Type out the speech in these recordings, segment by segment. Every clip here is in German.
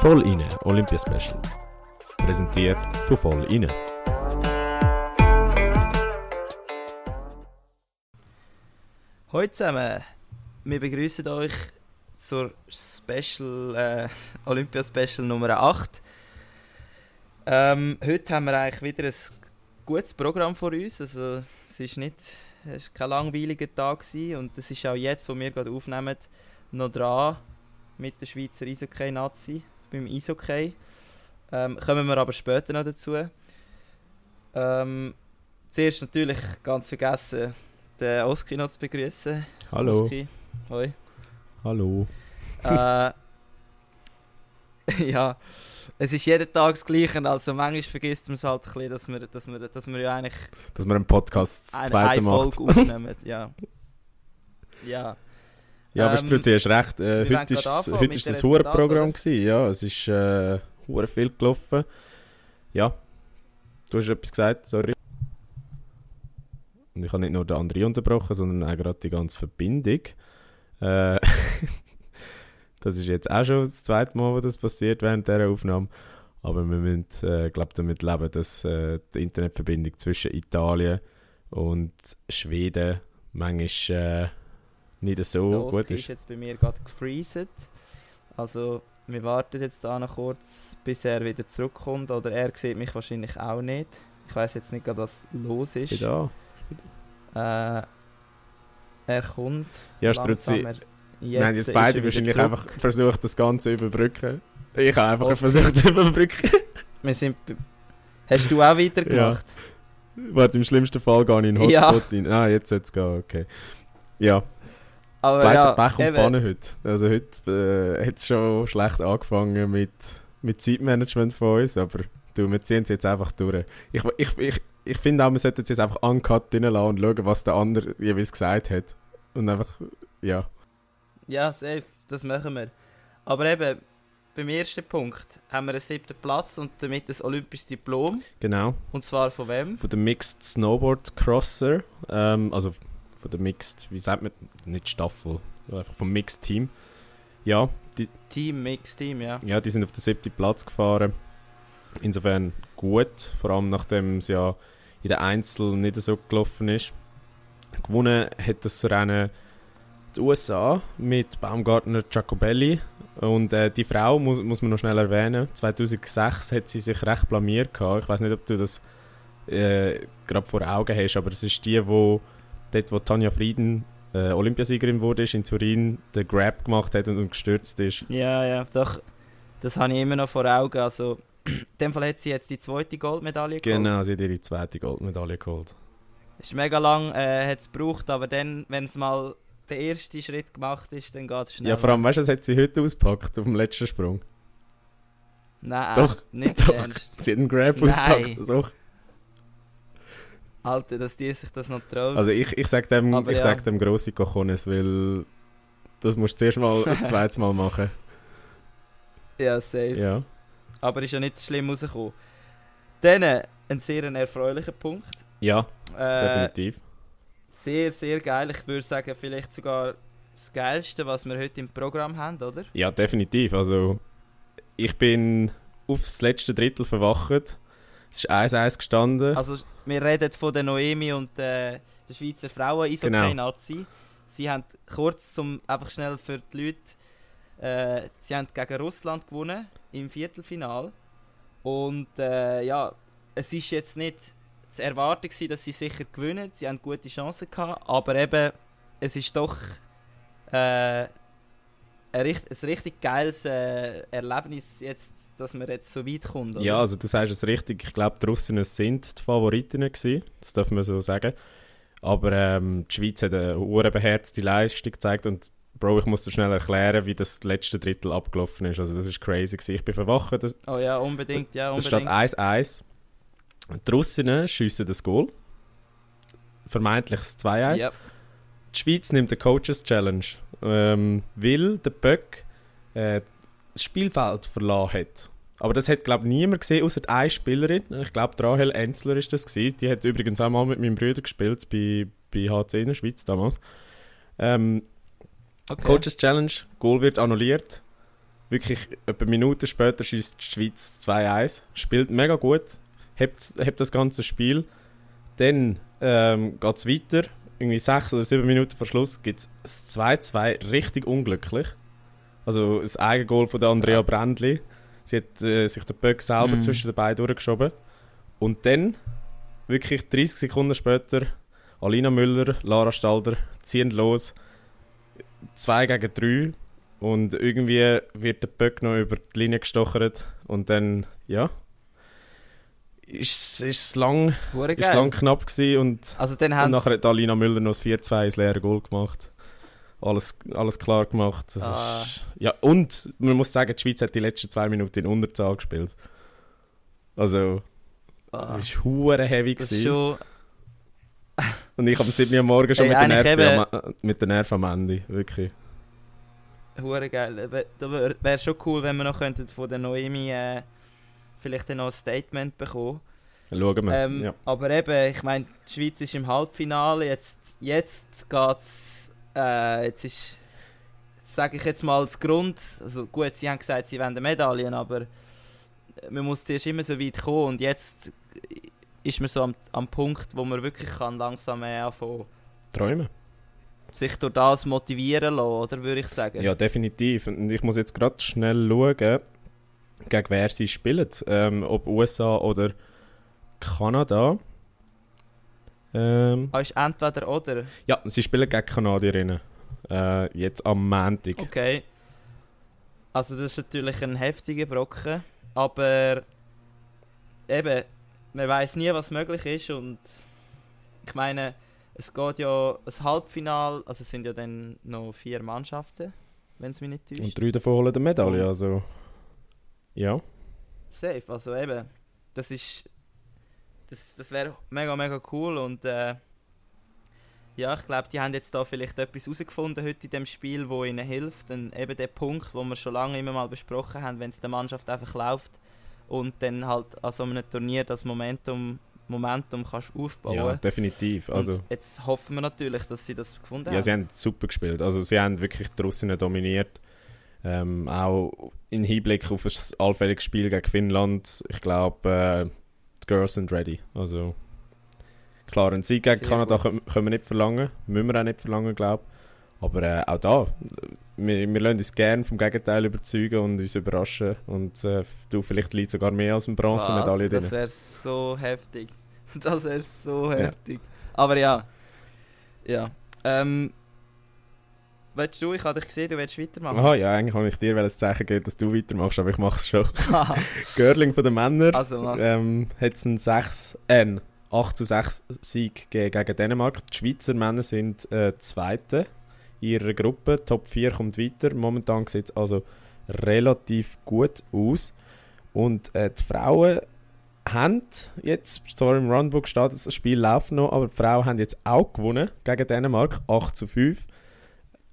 Voll inne Olympia Special. Präsentiert von Voll inne. Hallo zusammen, wir begrüßen euch zur Special äh, Olympia Special Nummer 8. Ähm, heute haben wir eigentlich wieder ein gutes Programm vor uns. Also, es ist nicht es ist kein langweiliger Tag gewesen und es ist auch jetzt, wo wir gerade aufnehmen, noch dran mit der Schweizer Eishockey-Nazi beim Eishockey. Ähm, kommen wir aber später noch dazu. Ähm, zuerst natürlich ganz vergessen, den Oski noch zu begrüßen. Hallo. Oski, hoi. Hallo. Äh, ja, es ist jeden Tag das Gleiche, also manchmal vergisst man es halt ein bisschen, dass wir, dass wir, dass wir ja eigentlich Dass wir einen Podcast das zweite eine. Folge aufnehmen. Ja. Ja. Ja, aber Ähm, du hast recht. Äh, heute ist es anfangen heute ist hohes Resultaten, Programm gewesen. Ja, es ist äh, viel gelaufen. Ja, du hast etwas gesagt, sorry. Und ich habe nicht nur den André unterbrochen, sondern auch gerade die ganze Verbindung. Äh, das ist jetzt auch schon das zweite Mal, wo das passiert während dieser Aufnahme. Aber wir müssen, äh, glaube damit leben, dass äh, die Internetverbindung zwischen Italien und Schweden manchmal äh, nicht so der gut ist. ist jetzt bei mir gerade gefreezet. Also wir warten jetzt da noch kurz, bis er wieder zurückkommt. Oder er sieht mich wahrscheinlich auch nicht. Ich weiß jetzt nicht was los Ich bin ist. da. Äh, er kommt. Ja, langsamer. Wir haben jetzt beide wahrscheinlich zurück. einfach versucht, das Ganze zu überbrücken. Ich habe einfach Oski. versucht zu überbrücken. Wir sind. Hast du auch weitergemacht? Warte, im schlimmsten Fall gehe ich in den Ja. Hotspot rein. Ah, jetzt soll es gehen, okay. Ja, Aber weiter ja, Pech und eben, Pannen heute. Also heute äh, hat es schon schlecht angefangen mit, mit Zeitmanagement von uns, aber du, wir ziehen es jetzt einfach durch. Ich, ich, ich, ich finde auch, wir sollten es jetzt einfach uncut reinlassen und schauen, was der andere jeweils gesagt hat. Und einfach, ja. Ja, safe, das machen wir. Aber eben, beim ersten Punkt haben wir einen siebten Platz und damit ein olympisches Diplom. Genau. Und zwar von wem? Von der Mixed Snowboard Crosser, ähm, also von der Mixed, wie sagt man, nicht Staffel, einfach vom Mixed Team. Ja, die, Team, Mix Team, ja. ja, die sind auf den siebten Platz gefahren. Insofern gut, vor allem nachdem es ja in den Einzel nicht so gelaufen ist. Gewonnen hat das Rennen die USA mit Baumgartner Giacobelli. Und äh, die Frau muss, muss man noch schnell erwähnen. 2006 hat sie sich recht blamiert gehabt. Ich weiß nicht, ob du das äh, gerade vor Augen hast, aber es ist die, wo dort, wo Tanja Frieden äh, Olympiasiegerin wurde, ist in Turin den Grab gemacht hat und, und gestürzt ist. Ja, ja, doch. Das habe ich immer noch vor Augen. Also, in dem Fall hat sie jetzt die zweite Goldmedaille geholt. Genau, sie hat ihre zweite Goldmedaille geholt. Ist mega lang äh, hat es gebraucht, aber dann, wenn es mal der erste Schritt gemacht ist, dann geht es schnell. Ja, vor allem, weißt du, das hat sie heute ausgepackt auf dem letzten Sprung. Nein, Doch, nicht doch. ernst. Sie hat einen Grab Nein. ausgepackt. Doch. Alter, dass die sich das noch traut. Also ich, ich sag dem, Aber ich ja. sag dem grosse Cojones, weil das musst du zuerst mal ein zweites Mal machen. ja, safe. Ja. Aber ist ja nicht schlimm rausgekommen. Dann äh, ein sehr erfreulicher Punkt. Ja, Äh, definitiv. sehr, sehr geil. Ich würde sagen, vielleicht sogar das Geilste, was wir heute im Programm haben, oder? Ja, definitiv. Also ich bin aufs letzte Drittel verwacht. Es ist 1-1 gestanden. Also, wir reden von der Noemi und äh, der Schweizer frauen Genau. Eishockey-Nazi. Sie haben kurz zum einfach schnell für die Leute, äh, sie haben gegen Russland gewonnen im Viertelfinal. Und äh, ja, es ist jetzt nicht zu erwarten gewesen, dass sie sicher gewinnen. Sie haben gute Chancen gehabt, aber eben es ist doch äh, ein, richt- ein richtig geiles äh, Erlebnis jetzt, dass man jetzt so weit kommt. oder? Ja, also du sagst es richtig. Ich glaube, die Russinnen sind die Favoritinnen gewesen. Das darf man so sagen. Aber ähm, die Schweiz hat eine uhrenbeherzte Leistung gezeigt und Bro, ich muss dir schnell erklären, wie das letzte Drittel abgelaufen ist. Also das ist crazy gewesen. Ich bin verwacht. Das, Oh ja, unbedingt, ja, es unbedingt. steht 1-1. Die Russinnen schiessen das Goal. Vermeintlich das 2-1. Ja. Die Schweiz nimmt den Coaches Challenge, ähm, weil der Böck äh, das Spielfeld verlassen hat. Aber das hat, glaube ich, niemand gesehen, außer eine Spielerin. Ich glaube, Rahel Enzler ist das gewesen. Die hat übrigens auch mal mit meinem Bruder gespielt, bei, bei HC in der Schweiz damals. Ähm, Okay. Coaches Challenge, Goal wird annulliert. wirklich etwa Minuten später schießt die Schweiz 2-1, spielt mega gut, hebt, hebt das ganze Spiel. Dann ähm, geht es weiter, irgendwie 6 oder 7 Minuten vor Schluss gibt es das 2-2, richtig unglücklich. Also das Eigengoal von der Andrea. Brändli. Sie hat äh, sich den Böck selber Mhm. zwischen den beiden durchgeschoben. Und dann, wirklich 30 Sekunden später, Alina Müller, Lara Stalder ziehen los. 2 gegen 3. Und irgendwie wird der Böck noch über die Linie gestochert. Und dann, ja, ist es lang, ist lang knapp gewesen und, Also dann und nachher hat Alina Müller noch das 4-2 ins leere Goal gemacht. Alles, alles klar gemacht. Ah. ist, ja, und man muss sagen, die Schweiz hat die letzten zwei Minuten in Unterzahl gespielt. Also, ah, das war hure heavy. das ist gewesen. schon... Und ich am 7 Uhr morgen schon Hey, mit, den Nerven am, mit den Nerven am Ende. Wirklich. Hure geil. Da wäre wär schon cool, wenn wir noch könnten von der Noemi äh, vielleicht noch ein Statement bekommen. Schauen wir. Ähm, ja. Aber eben, ich meine, die Schweiz ist im Halbfinale. Jetzt, jetzt geht's. Äh, jetzt ist. Sage ich jetzt mal das Grund. Also gut, sie haben gesagt, sie wollen Medaillen, aber man muss zuerst immer so weit kommen. Und jetzt ist man so am, am Punkt, wo man wirklich kann langsam äh, anfangen Träumen. sich durch das motivieren lassen, oder würde ich sagen? Ja, definitiv. Und ich muss jetzt gerade schnell schauen, gegen wer sie spielen. Ähm, ob USA oder Kanada. Ähm, Ah, ist entweder oder. ja, sie spielen gegen Kanadierinnen. Äh, jetzt am Montag. Okay. Also das ist natürlich ein heftiger Brocken, aber eben, man weiß nie, was möglich ist und ich meine, es geht ja das Halbfinal, also es sind ja dann noch vier Mannschaften, wenn es mich nicht täuscht. Und drei davon holen eine Medaille. Also, ja. Safe, also eben, das ist, das, das wäre mega, mega cool und äh, ja, ich glaube, die haben jetzt da vielleicht etwas herausgefunden heute in dem Spiel, wo ihnen hilft. Und eben der Punkt, wo wir schon lange immer mal besprochen haben, wenn es der Mannschaft einfach läuft und dann halt an so einem Turnier das Momentum, Momentum kannst aufbauen. ja, definitiv. Also, und jetzt hoffen wir natürlich, dass sie das gefunden Ja, haben. sie haben super gespielt. Also sie haben wirklich die Russinnen dominiert. Ähm, auch im Hinblick auf das allfällige Spiel gegen Finnland. Ich glaube, äh, die Girls sind ready. Also klar, einen Sieg gegen Sehr Kanada können, können wir nicht verlangen. Müssen wir auch nicht verlangen, glaube ich. Aber äh, auch da, wir, wir lassen uns gerne vom Gegenteil überzeugen und uns überraschen. Und äh, du, vielleicht liegt sogar mehr als eine Bronzemedaille drin. Das wäre so heftig. Das wäre so Ja. heftig. Aber ja. Ja. Ähm. Willst du, ich habe dich gesehen, du willst weitermachen. Aha, ja, eigentlich wollte ich dir ein Zeichen geben, dass du weitermachst, aber ich mache es schon. Girling von den Männern. also ähm, hat es einen 6, äh, einen 8 zu 6 Sieg gegeben gegen Dänemark. Die Schweizer Männer sind äh, Zweite in ihrer Gruppe. Top 4 kommt weiter. Momentan sieht es also relativ gut aus. Und äh, die Frauen haben jetzt, zwar im Runbook steht, das Spiel läuft noch, aber die Frauen haben jetzt auch gewonnen gegen Dänemark. 8 zu 5.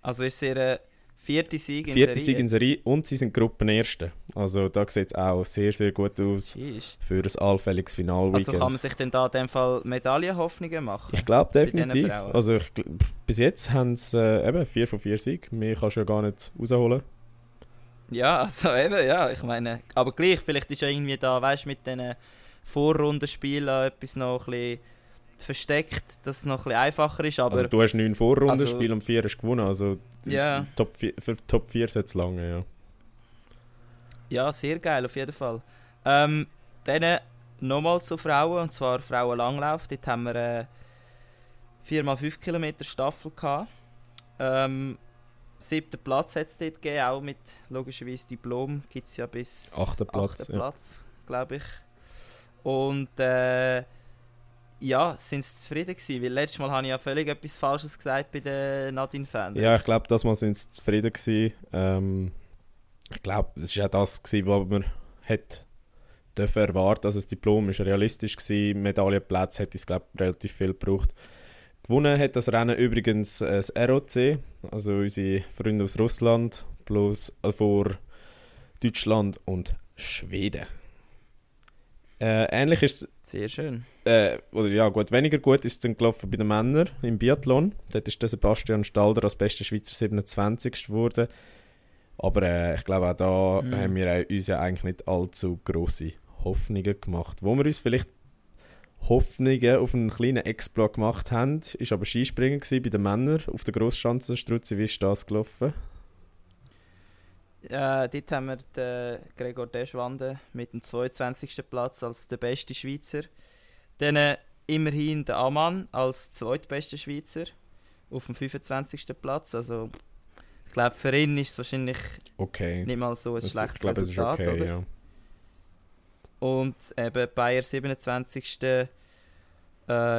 Also ist es ihr vierte Sieg in Vierte Serie. Sieg in. Serie und sie sind Gruppenerste. Also da sieht es auch sehr, sehr gut aus Sheesh. für ein allfälliges Finalweekend. Also kann man sich denn da in dem Fall Medaillenhoffnungen machen? Ich glaube definitiv. Also ich, bis jetzt haben sie äh, eben 4 von 4 Sieg. Mehr kannst du ja gar nicht rausholen. Ja, also eben, ja, ich meine, aber gleich, vielleicht ist ja irgendwie da, weißt du, mit diesen Vorrundenspielen etwas noch ein bisschen versteckt, dass es noch ein bisschen einfacher ist, aber also du hast 9 Vorrundenspiele Also- und 4 hast gewonnen. Also die Top 4, für Top 4 sollte es lange, ja. ja, sehr geil auf jeden Fall. Ähm, dann nochmal zu Frauen, und zwar Frauenlanglauf, dort haben wir äh, 4x5 Kilometer Staffel gehabt. Ähm, siebten Platz hat es dort gegeben, auch mit logischerweise Diplom gibt es ja bis Achter Platz, achten ja. Platz glaube ich. Und äh, ja, sind sie zufrieden gewesen, weil letztes Mal habe ich ja völlig etwas Falsches gesagt bei den Nadine Fan. Ja, ich glaube, das Mal sind sie zufrieden gewesen. Ähm, ich glaube, das war auch das, gewesen, was man hätte dürfen erwarten. Also das Diplom ist realistisch gewesen. Medaillenplätze hätte es, glaube relativ viel gebraucht. Gewonnen hat das Rennen übrigens äh, das ROC, also unsere Freunde aus Russland, plus äh, vor Deutschland und Schweden. Äh, ähnlich ist es Sehr schön. äh, oder ja gut, weniger gut ist es dann gelaufen bei den Männern im Biathlon. Dort ist der Sebastian Stalder als bester Schweizer 27. geworden. Aber äh, ich glaube, auch da Mhm. haben wir auch uns ja eigentlich nicht allzu grosse Hoffnungen gemacht. Wo wir uns vielleicht Hoffnungen auf einen kleinen Exploit gemacht haben, ist aber Skispringen gewesen bei den Männern auf der Grossschanze. Struzzi, wie ist das gelaufen? Äh, dort haben wir den Gregor Deschwande mit dem 22. Platz als der beste Schweizer. Dann äh, immerhin der Amann als zweitbester Schweizer auf dem 25. Platz. Also ich glaube, für ihn ist es wahrscheinlich Okay. nicht mal so ein Das- schlechtes ich ist Resultat. okay, oder? ja. Und eben Bayer 27. Äh,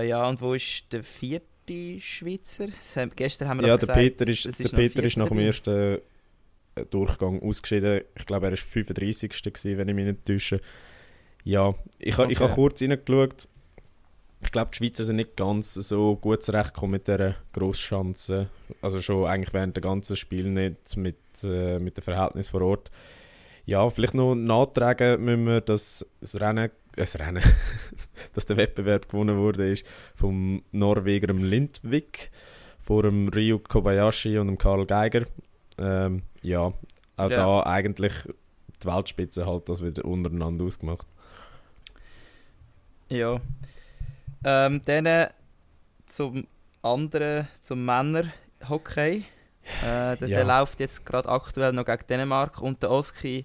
ja, und wo ist der vierte Schweizer? Haben, gestern haben wir Ja, der gesagt, Peter ist, der Peter ist nach dem ersten Durchgang ausgeschieden. Ich glaube, er war 35. Gewesen, wenn ich mich nicht täusche. Ja, ich, ha- ich Okay. habe kurz reingeschaut. Ich glaube, die Schweizer sind nicht ganz so gut zurechtgekommen mit dieser Grosschanze. Also schon eigentlich während des ganzen Spiel nicht mit, äh, mit dem Verhältnis vor Ort. Ja, vielleicht noch nachtragen müssen wir, dass das Rennen, äh, das Rennen, dass der Wettbewerb gewonnen wurde, ist vom Norweger Lindvik vor dem Ryu Kobayashi und dem Karl Geiger. Ähm, ja, auch Ja. da eigentlich die Weltspitze halt das wieder untereinander ausgemacht. Ja. Ähm, dann äh, zum anderen, zum Männerhockey. Äh, der, Ja. läuft jetzt gerade aktuell noch gegen Dänemark und der Oski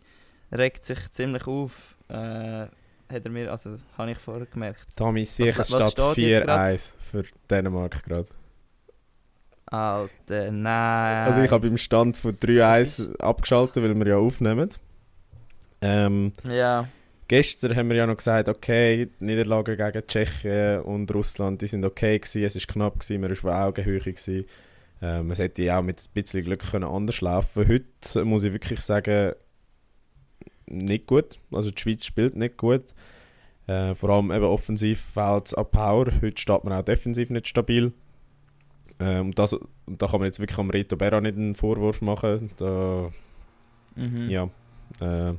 regt sich ziemlich auf. Äh, hat er mir, also habe ich vorher gemerkt. Tommy, sicher was statt steht jetzt grad? 4-1 für Dänemark gerade. Alter, nein. Also ich habe im Stand von 3-1 abgeschaltet, weil wir ja aufnehmen. Ähm, Ja, gestern haben wir ja noch gesagt, okay, die Niederlagen gegen Tschechien und Russland, die sind okay gewesen, es ist knapp gewesen, man war auf Augenhöhe gewesen. Ähm, es hätte ja auch mit ein bisschen Glück können anders laufen. Heute muss ich wirklich sagen, nicht gut. Also die Schweiz spielt nicht gut. Äh, vor allem eben offensiv fehlt es an Power. Heute steht man auch defensiv nicht stabil. Ähm, und, das, da kann man jetzt wirklich am Reto Berra nicht einen Vorwurf machen. Da, mhm. ja. Äh,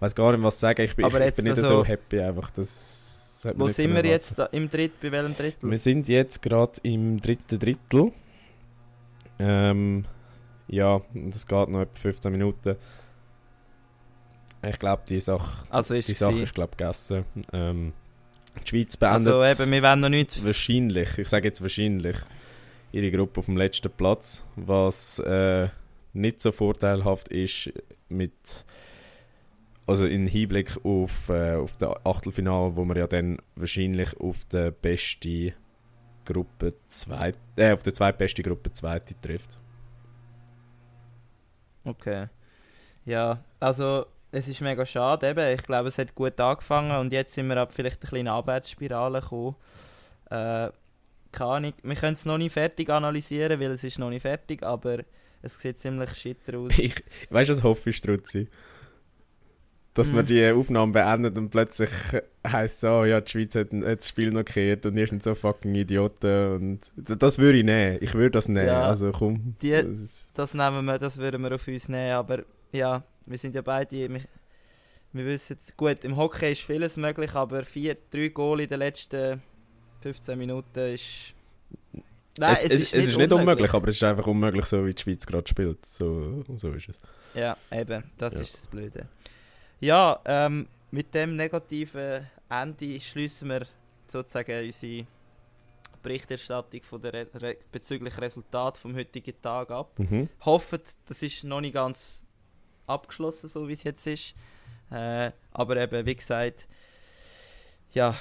weiß gar nicht, was sagen. Ich bin, Aber ich, ich bin nicht also- so happy einfach. Das Wo sind wir jetzt? Da, Im Dritt, bei welchem Drittel? Wir sind jetzt gerade im dritten Drittel. Ähm, ja, es geht noch etwa 15 Minuten. Ich glaube, die Sache, also ist die Sache ist glaub, gegessen. Ähm, die Schweiz beendet Also eben, wir wollen noch nicht... wahrscheinlich, ich sage jetzt wahrscheinlich, ihre Gruppe auf dem letzten Platz, was äh, nicht so vorteilhaft ist mit also in Hinblick auf, äh, auf das Achtelfinale, wo man ja dann wahrscheinlich auf der beste Gruppe zweit, äh, auf der zweitbeste Gruppe zweite trifft. Okay. Ja, also es ist mega schade eben. Ich glaube, es hat gut angefangen und jetzt sind wir ab vielleicht eine Abwärtsspirale gekommen. Äh, keine Ahnung. Wir können es noch nicht fertig analysieren, weil es ist noch nicht fertig, aber es sieht ziemlich schitter aus. Ich, weißt du, was hoffe ich, Struzzi? Dass wir Hm. die Aufnahme beenden und plötzlich heisst es, oh ja, die Schweiz hat, hat das Spiel noch gekehrt und ihr sind so fucking Idioten. Und das würde ich nehmen. Ich würde das nehmen. Ja. Also komm. Die- das Das nehmen wir, das würden wir auf uns nehmen, aber ja, wir sind ja beide, wir, wir wissen, gut, im Hockey ist vieles möglich, aber vier, drei Goal in den letzten 15 Minuten ist... Nein, es, es, es ist nicht unmöglich, aber es ist einfach unmöglich, so wie die Schweiz gerade spielt. So, so ist es. Ja, eben, das Ja. ist das Blöde. Ja, ähm, mit dem negativen Ende schließen wir sozusagen unsere Berichterstattung von der Re Re bezüglich Resultat vom heutigen Tag ab. Mhm. Hoffen, das ist noch nicht ganz abgeschlossen, so wie es jetzt ist. Äh, aber eben, wie gesagt, ja.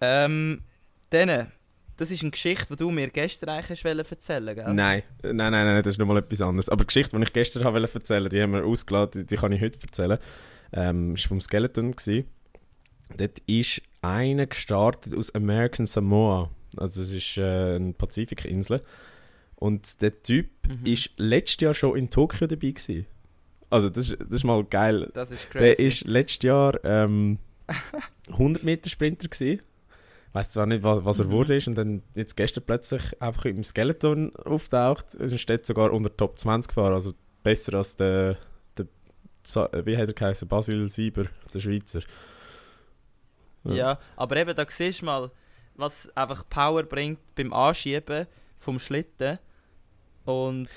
Ähm, dann, das ist eine Geschichte, die du mir gestern eigentlich erzählen gell? Nein, nein, nein, nein, das ist nochmal etwas anderes. Aber die Geschichte, die ich gestern habe erzählen die haben wir ausgeladen, die, die kann ich heute erzählen. Ähm, das war vom Skeleton. Gewesen. Dort ist einer gestartet aus American Samoa. Also es ist äh, eine Pazifikinsel. Und der Typ Mhm. ist letztes Jahr schon in Tokio dabei gewesen. Also das, ist- das ist mal geil. Das ist Der crazy. ist letztes Jahr ähm, 100 Meter Sprinter gewesen. Weiß zwar nicht, was, was er Mhm. wurde ist und dann jetzt gestern plötzlich einfach im Skeleton auftaucht. Es steht sogar unter Top 20 gefahren, also besser als der, der Sa- wie hat er geheißen, Basil Sieber, der Schweizer. Ja. aber eben, da siehst du mal, was einfach Power bringt beim Anschieben vom Schlitten. Und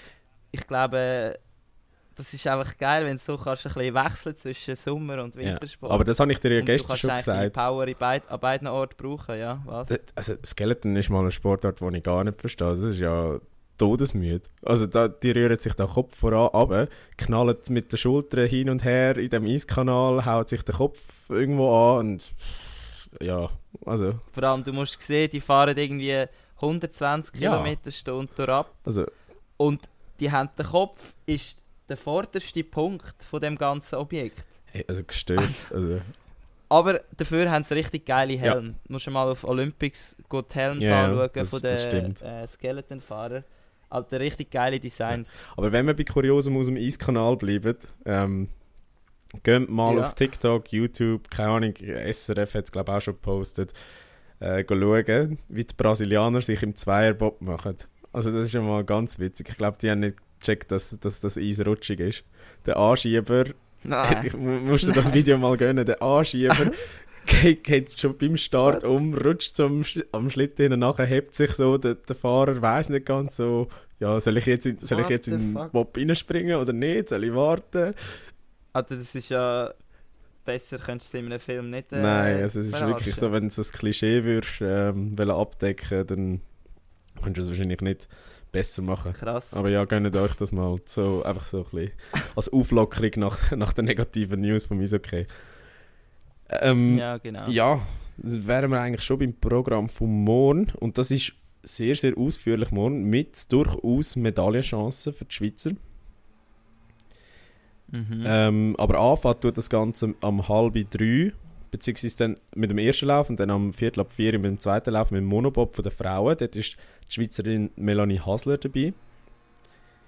ich glaube, das ist einfach geil, wenn du so kannst ein bisschen wechseln zwischen Sommer- und Ja. Wintersport. Aber das habe ich dir ja und du gestern kannst schon gesagt. Power in beid, an beiden Orten brauchen, ja, was? Das- Also Skeleton ist mal eine Sportart, die ich gar nicht verstehe. Das ist ja todesmüde. Also da, die rühren sich den Kopf voran runter, knallen mit den Schultern hin und her in dem Eiskanal, haut sich der Kopf irgendwo an und ja, also, Vor allem, du musst sehen, die fahren irgendwie 120 Ja. km Stunde ab also und die haben den Kopf ist der vorderste Punkt von dem ganzen Objekt. hey, also gestört. Also, Aber dafür haben sie richtig geile Helme. Du musst mal auf Olympics gut Helme Ja, anschauen das- von den äh, Skeleton-Fahrern. Alter, richtig geile Designs. aber wenn wir bei Kuriosum aus dem Eiskanal bleiben, ähm, geht mal Ja. auf TikTok, YouTube, keine Ahnung, SRF hat es glaube ich auch schon gepostet, äh, schauen, wie die Brasilianer sich im Zweierbob machen. Also das ist schon mal ganz witzig. Ich glaube, die haben nicht gecheckt, dass, dass das Eis rutschig ist. Der Anschieber, Nein. ich mu- musste das Video mal gönnen, der Anschieber geht, geht schon beim Start um, rutscht so am, Sch- am Schlitten hin, nachher hebt sich so, der, der Fahrer weiß nicht ganz so, ja, soll ich jetzt in, soll ich What jetzt in den? Bob reinspringen oder nicht, soll ich warten? Also das ist ja... Besser könntest du es in einem Film nicht äh, Nein, also es ist wirklich so, wenn du so das Klischee würdest ähm, abdecken, dann könntest du es wahrscheinlich nicht besser machen. Krass. Aber ja, gönnt euch das mal so, einfach so ein bisschen als Auflockerung nach, nach der negativen News von Eishockey. Ähm, ja, genau. ja, wären wir eigentlich schon beim Programm von morgen und das ist sehr, sehr ausführlich morgen mit durchaus Medaillenchancen für die Schweizer. Mhm. Ähm, aber anfangen tut das Ganze am halb drei, beziehungsweise dann mit dem ersten Lauf und dann am viertel ab vier mit dem zweiten Lauf mit dem Monobob von den Frauen. Dort ist die Schweizerin Melanie Hasler dabei.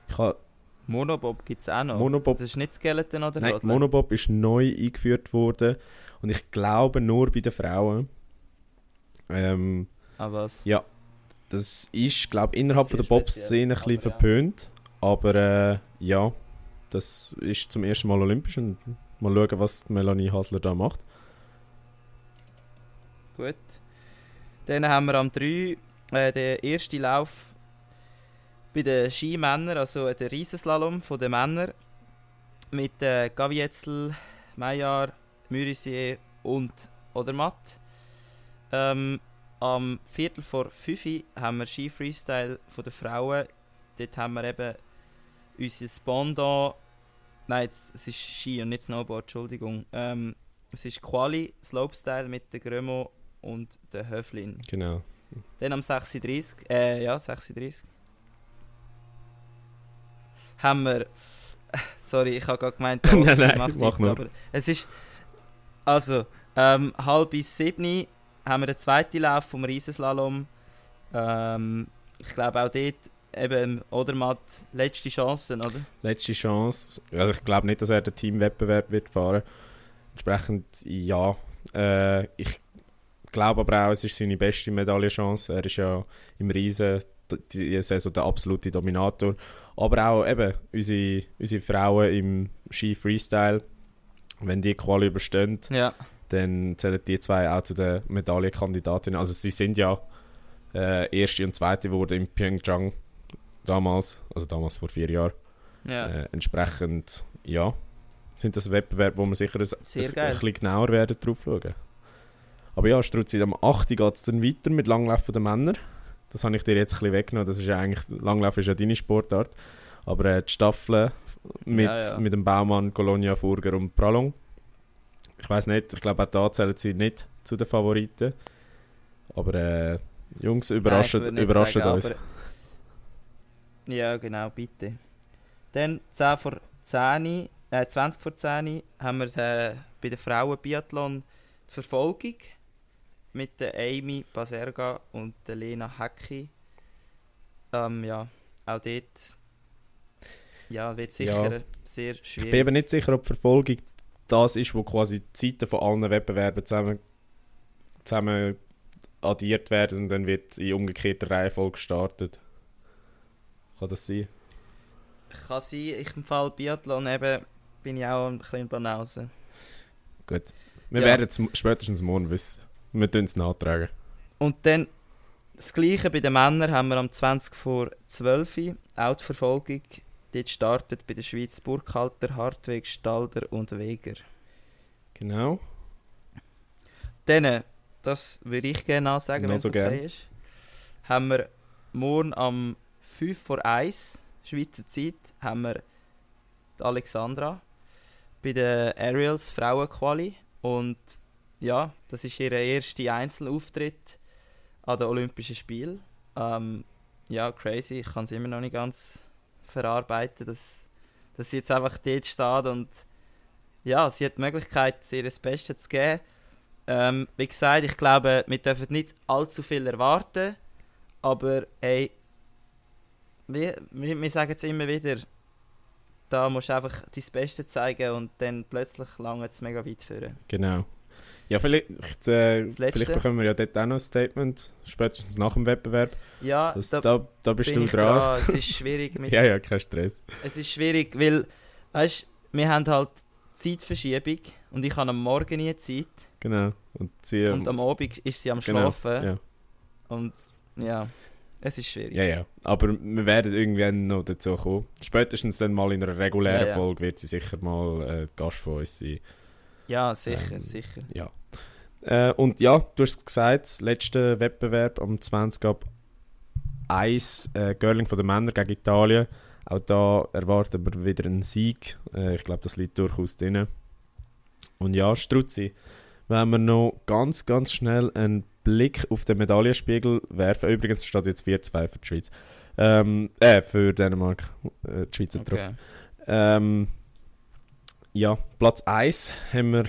Ich habe Monobob gibt es auch noch. Monobob, Das ist nicht Skeleton oder nein, Rodler? Monobob ist neu eingeführt worden und ich glaube nur bei den Frauen. Ähm, Ah, was? Ja, das ist, glaube ich, innerhalb von der Bob-Szene ein bisschen aber ja. verpönt. Aber äh, ja, das ist zum ersten Mal olympisch und mal schauen, was Melanie Hasler da macht. Gut. Dann haben wir am 3 äh, den ersten Lauf bei den Skimännern, also der Riesenslalom von den Männern mit äh, Gavietzel, Meyer, Mürisier und Odermatt. Ähm, am Viertel vor 5 Uhr haben wir Ski Freestyle von den Frauen. Dort haben wir eben unser Pendant. Nein, es ist Ski und nicht Snowboard, Entschuldigung. Ähm, es ist Quali, Slopestyle mit der Grömo und der Höflin. Genau. Dann am 36, äh, ja, 36. Haben wir. Sorry, ich habe gerade gemeint, der Nein, nein, mach nur. aber es ist. Also, ähm, halb bis sieben haben wir den zweiten Lauf vom Riesenslalom. Ähm, ich glaube auch dort eben Odermatt letzte Chancen, oder? Letzte Chance. Also ich glaube nicht, dass er den Teamwettbewerb wird fahren. Entsprechend ja. Äh, ich glaube aber auch, es ist seine beste Medaillenchance. Er ist ja im Riesen die Saison der absolute Dominator. Aber auch eben unsere, unsere Frauen im Ski Freestyle, wenn die Quali überstehen, Ja. dann zählen die zwei auch zu den Medaillenkandidatinnen. Also sie sind ja äh, erste und zweite geworden in Pyeongchang damals, also damals vor vier Jahren. ja. Äh, entsprechend, ja, sind das Wettbewerbe, wo wir sicher ein, ein, ein bisschen genauer werden drauf schauen. Aber ja, Struzzi, am 8. geht es dann weiter mit Langlauf der Männer. Das habe ich dir jetzt ein bisschen weggenommen. Das ist ja eigentlich, Langlauf ist ja deine Sportart. Aber äh, die Staffel mit, Ja, ja. mit dem Baumann, Colonia, Furger und Pralong. Ich weiß nicht, ich glaube auch da zählen sie nicht zu den Favoriten. Aber äh, Jungs, überrascht, Nein, überrascht sagen, uns. Ja, genau, bitte. Dann 10 vor 10, äh, 20 vor 10 haben wir äh, bei den Frauen Biathlon die Verfolgung mit der Amy Baserga und der Lena Hecki. Ähm, ja, auch dort ja, wird sicher Ja. sehr Ich bin schwierig. eben nicht sicher, ob die Verfolgung das ist, wo quasi die Zeiten von allen Wettbewerben zusammen, zusammen addiert werden und dann wird in umgekehrter Reihenfolge gestartet. Kann das sein? Kann sein, ich im Fall Biathlon eben bin ich auch ein bisschen Banause. Gut. Wir Ja. werden es spätestens morgen wissen. Wir tun es nachtragen. Und dann das Gleiche bei den Männern haben wir am 20 vor 12 Uhr, auch die Verfolgung. Dort startet bei der Schweiz Burkhalter, Hartweg, Stalder und Weger. Genau. Dann, das würde ich gerne ansagen, wenn es so okay gern. ist, haben wir morgen am 5 vor 1 Schweizer Zeit haben wir die Alexandra bei den Aerials Frauenquali und ja, das ist ihr erster Einzelauftritt an den Olympischen Spielen. Ähm, ja, crazy, ich kann es immer noch nicht ganz verarbeiten, dass, dass sie jetzt einfach dort steht und ja, sie hat die Möglichkeit, ihr das Beste zu geben. Ähm, wie gesagt, ich glaube, wir dürfen nicht allzu viel erwarten, aber hey, wir, wir, sagen es immer wieder, da musst du einfach dein Beste zeigen und dann plötzlich lange es mega weit führen. Genau. Ja, vielleicht, äh, vielleicht bekommen wir ja dort auch noch ein Statement, spätestens nach dem Wettbewerb. Ja, Das, da, da, da bist du dran. dran. Es ist schwierig mit ja, ja, kein Stress. Es ist schwierig, weil, weißt wir haben halt Zeitverschiebung und ich habe am Morgen nie Zeit Genau. Und sie, und am Abend ist sie am genau, Schlafen ja. und ja, es ist schwierig. ja, ja. Aber wir werden irgendwann noch dazu kommen. Spätestens dann mal in einer regulären Ja, ja. Folge wird sie sicher mal äh, Gast von uns sein. Ja, sicher, Ähm, sicher. Ja. Äh, und ja, du hast es gesagt, letzter Wettbewerb am 20 ab 1 äh, Girling von den Männern gegen Italien. Auch da erwarten wir wieder einen Sieg. Äh, ich glaube, das liegt durchaus drin. Und ja, Struzzi, wenn wir noch ganz, ganz schnell einen Blick auf den Medaillenspiegel werfen. Übrigens steht jetzt 4-2 für die Schweiz. Ähm, äh, für Dänemark. Äh, die Schweizer Okay. ähm, ja, Platz 1 haben wir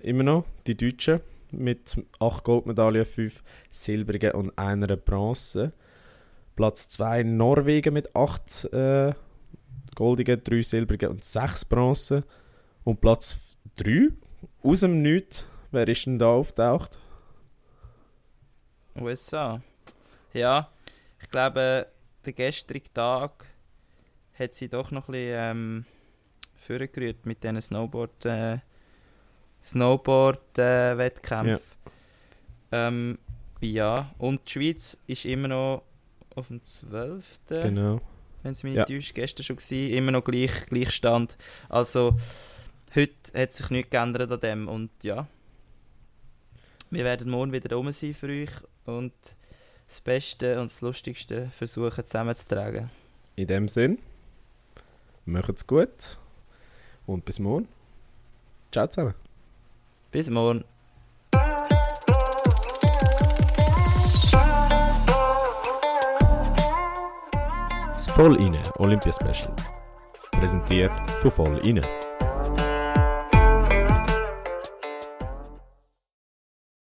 immer noch die Deutschen mit 8 Goldmedaillen, 5 silbrigen und einer Bronze. Platz 2 Norwegen mit 8 äh, goldigen, 3 silbrigen und 6 Bronze. Und Platz 3 aus dem Nichts, wer ist denn da auftaucht? USA. Ja, ich glaube, der gestrige Tag hat sie doch noch ein bisschen ähm, vorgerührt mit diesen Snowboard, äh, Snowboard äh, Wettkämpfen. Ähm, ja, und die Schweiz ist immer noch auf dem 12. Genau. wenn sie mich Ja. täuscht, gestern schon gewesen, immer noch gleich, Gleichstand. Also heute hat sich nichts geändert an dem und ja. Wir werden morgen wieder da sein für euch und das Beste und das Lustigste versuchen zusammenzutragen. In dem Sinn, macht's gut und bis morgen. Ciao zusammen. Bis morgen. Das Voll inne Olympia Special. Präsentiert von Voll inne.